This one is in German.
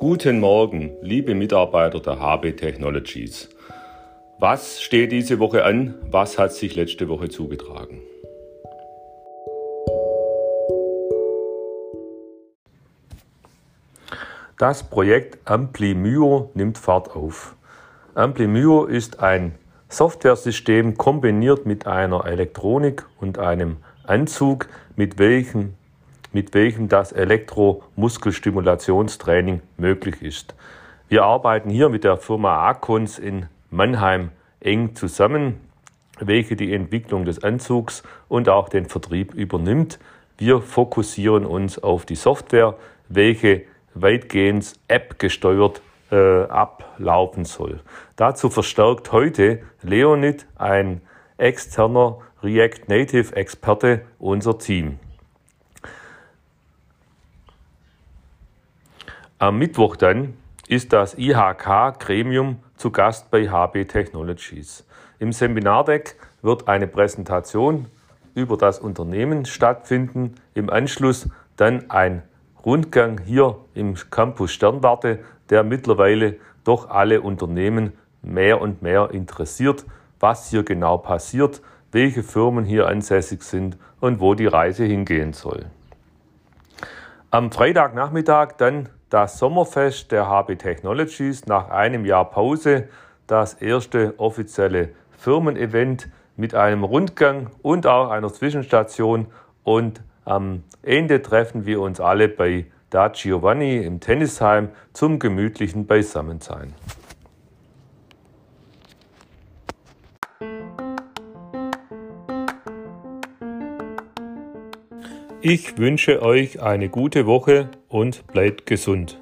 Guten Morgen, liebe Mitarbeiter der HB Technologies. Was steht diese Woche an? Was hat sich letzte Woche zugetragen? Das Projekt Amplimyo nimmt Fahrt auf. Amplimyo ist ein Softwaresystem kombiniert mit einer Elektronik und einem Anzug, mit welchem, mit welchem das Elektromuskelstimulationstraining möglich ist. Wir arbeiten hier mit der Firma Akons in Mannheim eng zusammen, welche die Entwicklung des Anzugs und auch den Vertrieb übernimmt. Wir fokussieren uns auf die Software, welche weitgehend App gesteuert äh, ablaufen soll. Dazu verstärkt heute Leonid, ein externer React Native Experte, unser Team. Am Mittwoch dann ist das IHK Gremium zu Gast bei HB Technologies. Im Seminardeck wird eine Präsentation über das Unternehmen stattfinden. Im Anschluss dann ein Rundgang hier im Campus Sternwarte, der mittlerweile doch alle Unternehmen mehr und mehr interessiert, was hier genau passiert, welche Firmen hier ansässig sind und wo die Reise hingehen soll. Am Freitagnachmittag dann das Sommerfest der HB Technologies nach einem Jahr Pause, das erste offizielle Firmenevent mit einem Rundgang und auch einer Zwischenstation und am Ende treffen wir uns alle bei Da Giovanni im Tennisheim zum gemütlichen Beisammensein. Ich wünsche euch eine gute Woche und bleibt gesund.